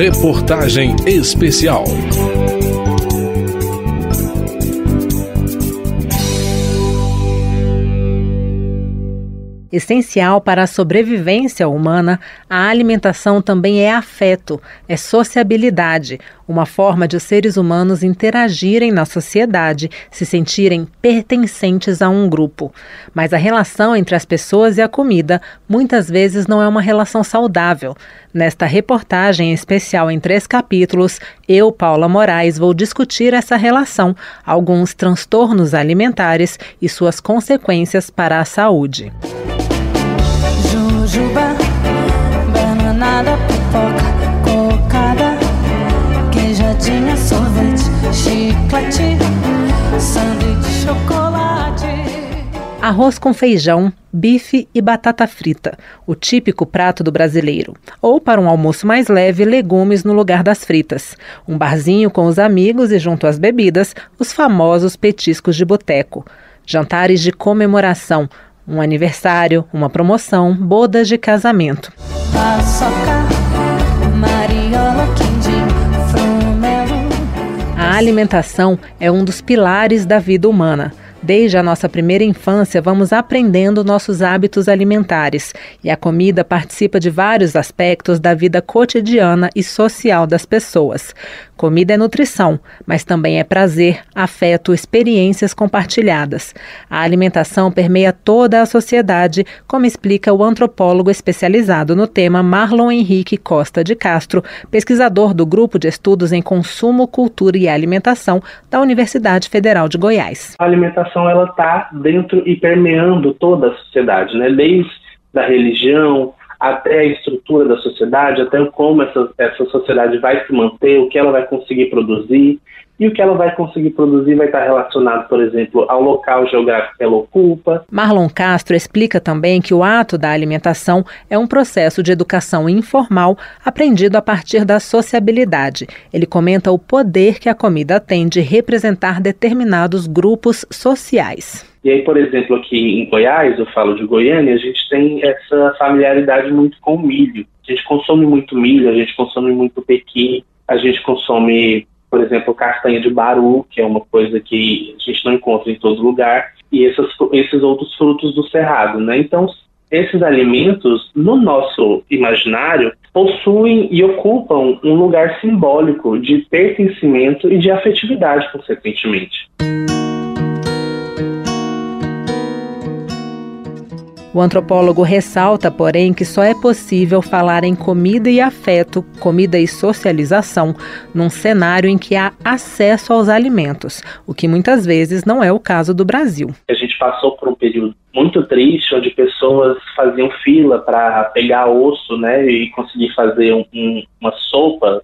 Reportagem especial. Essencial para a sobrevivência humana, a alimentação também é afeto, é sociabilidade, uma forma de os seres humanos interagirem na sociedade, se sentirem pertencentes a um grupo. Mas a relação entre as pessoas e a comida muitas vezes não é uma relação saudável. Nesta reportagem especial em três capítulos, eu, Paula Moraes, vou discutir essa relação, alguns transtornos alimentares e suas consequências para a saúde jujuba, bananada, pipoca, cocada, queijadinha, sorvete, chiclete, sanduíche, chocolate. Arroz com feijão, bife e batata frita, o típico prato do brasileiro. Ou para um almoço mais leve, legumes no lugar das fritas. Um barzinho com os amigos e junto às bebidas, os famosos petiscos de boteco. Jantares de comemoração, um aniversário, uma promoção, bodas de casamento. A alimentação é um dos pilares da vida humana. Desde a nossa primeira infância, vamos aprendendo nossos hábitos alimentares e a comida participa de vários aspectos da vida cotidiana e social das pessoas. Comida é nutrição, mas também é prazer, afeto, experiências compartilhadas. A alimentação permeia toda a sociedade, como explica o antropólogo especializado no tema Marlon Henrique Costa de Castro, pesquisador do Grupo de Estudos em Consumo, Cultura e Alimentação da Universidade Federal de Goiás. A alimentação ela está dentro e permeando toda a sociedade, né? Desde da religião, até a estrutura da sociedade, até como essa, essa sociedade vai se manter, o que ela vai conseguir produzir. E o que ela vai conseguir produzir vai estar relacionado, por exemplo, ao local geográfico que ela ocupa. Marlon Castro explica também que o ato da alimentação é um processo de educação informal aprendido a partir da sociabilidade. Ele comenta o poder que a comida tem de representar determinados grupos sociais. E aí, por exemplo, aqui em Goiás, eu falo de Goiânia, a gente tem essa familiaridade muito com o milho. A gente consome muito milho, a gente consome muito pequi, a gente consome, por exemplo, castanha de baru, que é uma coisa que a gente não encontra em todo lugar, e esses, outros frutos do cerrado, né? Então, esses alimentos, no nosso imaginário, possuem e ocupam um lugar simbólico de pertencimento e de afetividade, consequentemente. O antropólogo ressalta, porém, que só é possível falar em comida e afeto, comida e socialização, num cenário em que há acesso aos alimentos, o que muitas vezes não é o caso do Brasil. A gente passou por um período muito triste, onde pessoas faziam fila para pegar osso, né, e conseguir fazer um, um, uma sopa,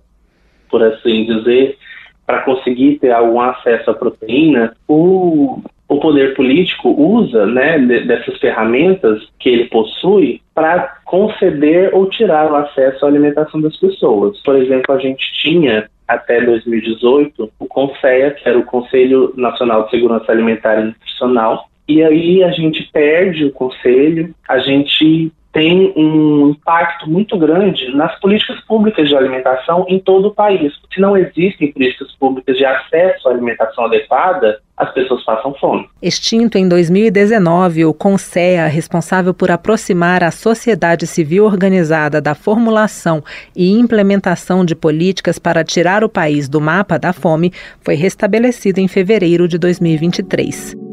por assim dizer, para conseguir ter algum acesso à proteína. O o poder político usa né, dessas ferramentas que ele possui para conceder ou tirar o acesso à alimentação das pessoas. Por exemplo, a gente tinha até 2018 o CONSEA, que era o Conselho Nacional de Segurança Alimentar e Nutricional, e aí a gente perde o conselho, a gente tem um impacto muito grande nas políticas públicas de alimentação em todo o país. Se não existem políticas públicas de acesso à alimentação adequada, as pessoas passam fome. Extinto em 2019, o CONSEA, responsável por aproximar a sociedade civil organizada da formulação e implementação de políticas para tirar o país do mapa da fome, foi restabelecido em fevereiro de 2023.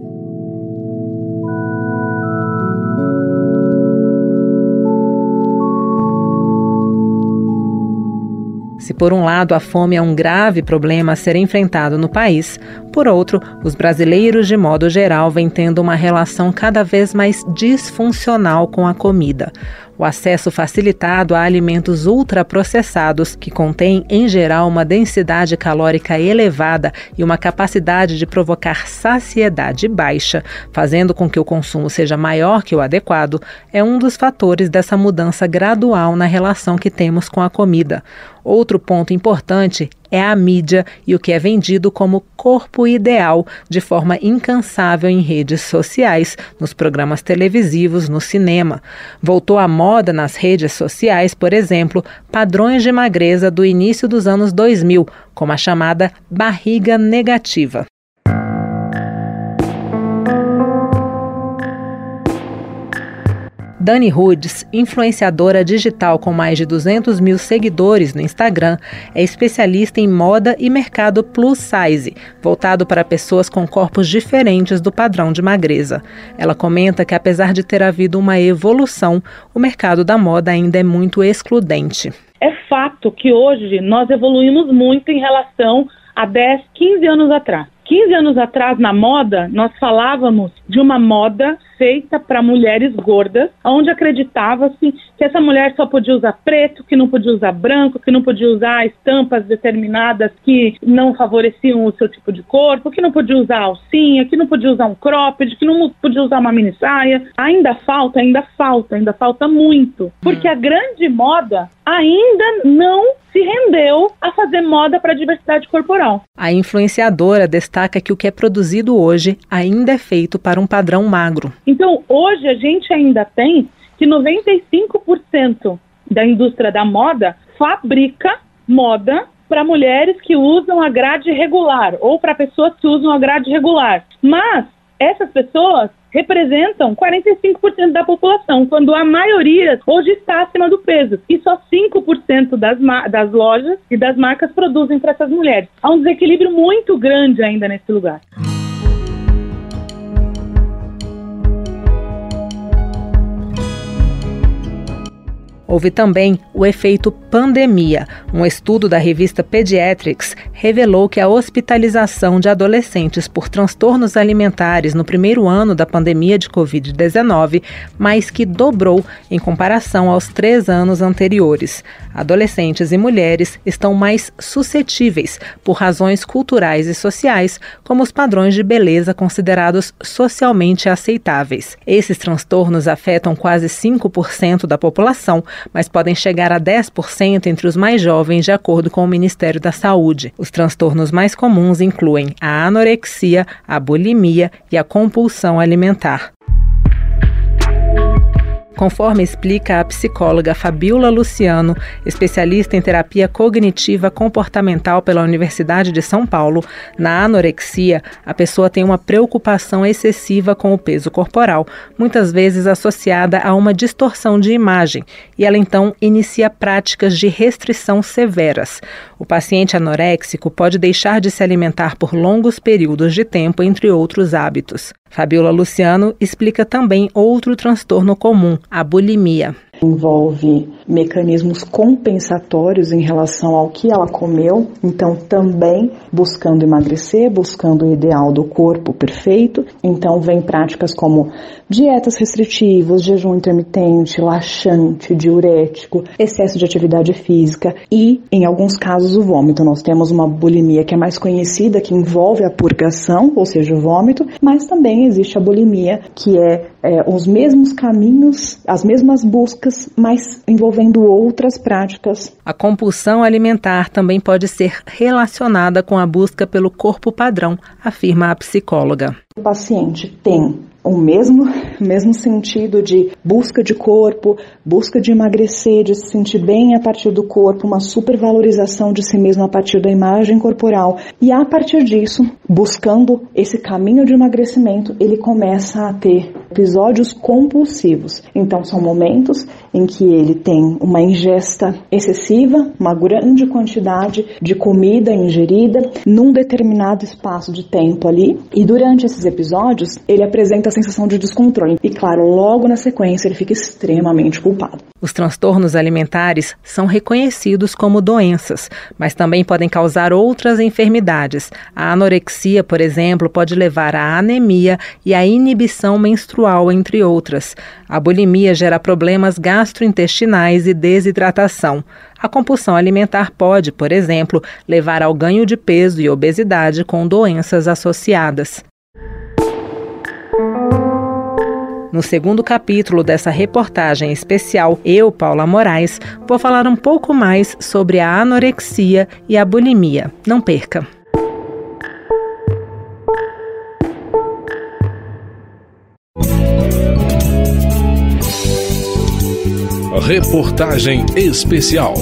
Se por um lado a fome é um grave problema a ser enfrentado no país, por outro, os brasileiros de modo geral vêm tendo uma relação cada vez mais disfuncional com a comida o acesso facilitado a alimentos ultraprocessados, que contêm, em geral, uma densidade calórica elevada e uma capacidade de provocar saciedade baixa, fazendo com que o consumo seja maior que o adequado, é um dos fatores dessa mudança gradual na relação que temos com a comida. Outro ponto importante é a mídia e o que é vendido como corpo ideal de forma incansável em redes sociais, nos programas televisivos, no cinema. Voltou à moda nas redes sociais, por exemplo, padrões de magreza do início dos anos 2000, como a chamada barriga negativa. Dani Rudes, influenciadora digital com mais de 200 mil seguidores no Instagram, é especialista em moda e mercado plus size, voltado para pessoas com corpos diferentes do padrão de magreza. Ela comenta que, apesar de ter havido uma evolução, o mercado da moda ainda é muito excludente. É fato que hoje nós evoluímos muito em relação a 10, 15 anos atrás. 15 anos atrás, na moda, nós falávamos de uma moda feita para mulheres gordas, onde acreditava-se que essa mulher só podia usar preto, que não podia usar branco, que não podia usar estampas determinadas que não favoreciam o seu tipo de corpo, que não podia usar alcinha, que não podia usar um cropped, que não podia usar uma mini saia. Ainda falta, ainda falta, ainda falta muito. Porque a grande moda ainda não se rendeu a fazer moda para a diversidade corporal. A influenciadora destaca que o que é produzido hoje ainda é feito para um padrão magro. Então, hoje a gente ainda tem que 95% da indústria da moda fabrica moda para mulheres que usam a grade regular ou para pessoas que usam a grade regular. Mas essas pessoas representam 45% da população, quando a maioria hoje está acima do peso. E só 5% das, das lojas e das marcas produzem para essas mulheres. Há um desequilíbrio muito grande ainda nesse lugar. Houve também o efeito pandemia. Um estudo da revista Pediatrics revelou que a hospitalização de adolescentes por transtornos alimentares no primeiro ano da pandemia de Covid-19 mais que dobrou em comparação aos três anos anteriores. Adolescentes e mulheres estão mais suscetíveis por razões culturais e sociais, como os padrões de beleza considerados socialmente aceitáveis. Esses transtornos afetam quase 5% da população, mas podem chegar a 10% entre os mais jovens, de acordo com o Ministério da Saúde. Os transtornos mais comuns incluem a anorexia, a bulimia e a compulsão alimentar. Conforme explica a psicóloga Fabiola Luciano, especialista em terapia cognitiva comportamental pela Universidade de São Paulo, na anorexia, a pessoa tem uma preocupação excessiva com o peso corporal, muitas vezes associada a uma distorção de imagem, e ela então inicia práticas de restrição severas. O paciente anoréxico pode deixar de se alimentar por longos períodos de tempo, entre outros hábitos. Fabiola Luciano explica também outro transtorno comum, a bulimia envolve mecanismos compensatórios em relação ao que ela comeu, então também buscando emagrecer, buscando o ideal do corpo perfeito. Então vem práticas como dietas restritivas, jejum intermitente, laxante, diurético, excesso de atividade física e, em alguns casos, o vômito. Nós temos uma bulimia que é mais conhecida, que envolve a purgação, ou seja, o vômito, mas também existe a bulimia, que é, é os mesmos caminhos, as mesmas buscas mas envolvendo outras práticas. A compulsão alimentar também pode ser relacionada com a busca pelo corpo padrão, afirma a psicóloga. O paciente tem o mesmo, mesmo sentido de busca de corpo, busca de emagrecer, de se sentir bem a partir do corpo, uma supervalorização de si mesmo a partir da imagem corporal. E a partir disso, buscando esse caminho de emagrecimento, ele começa a ter episódios compulsivos. Então, são momentos em que ele tem uma ingesta excessiva, uma grande quantidade de comida ingerida num determinado espaço de tempo ali, e durante esses episódios, ele apresenta sensação de descontrole. E claro, logo na sequência ele fica extremamente culpado. Os transtornos alimentares são reconhecidos como doenças, mas também podem causar outras enfermidades. A anorexia, por exemplo, pode levar à anemia e à inibição menstrual, entre outras. A bulimia gera problemas gastrointestinais e desidratação. A compulsão alimentar pode, por exemplo, levar ao ganho de peso e obesidade com doenças associadas. No segundo capítulo dessa reportagem especial, eu, Paula Moraes, vou falar um pouco mais sobre a anorexia e a bulimia. Não perca! Reportagem especial.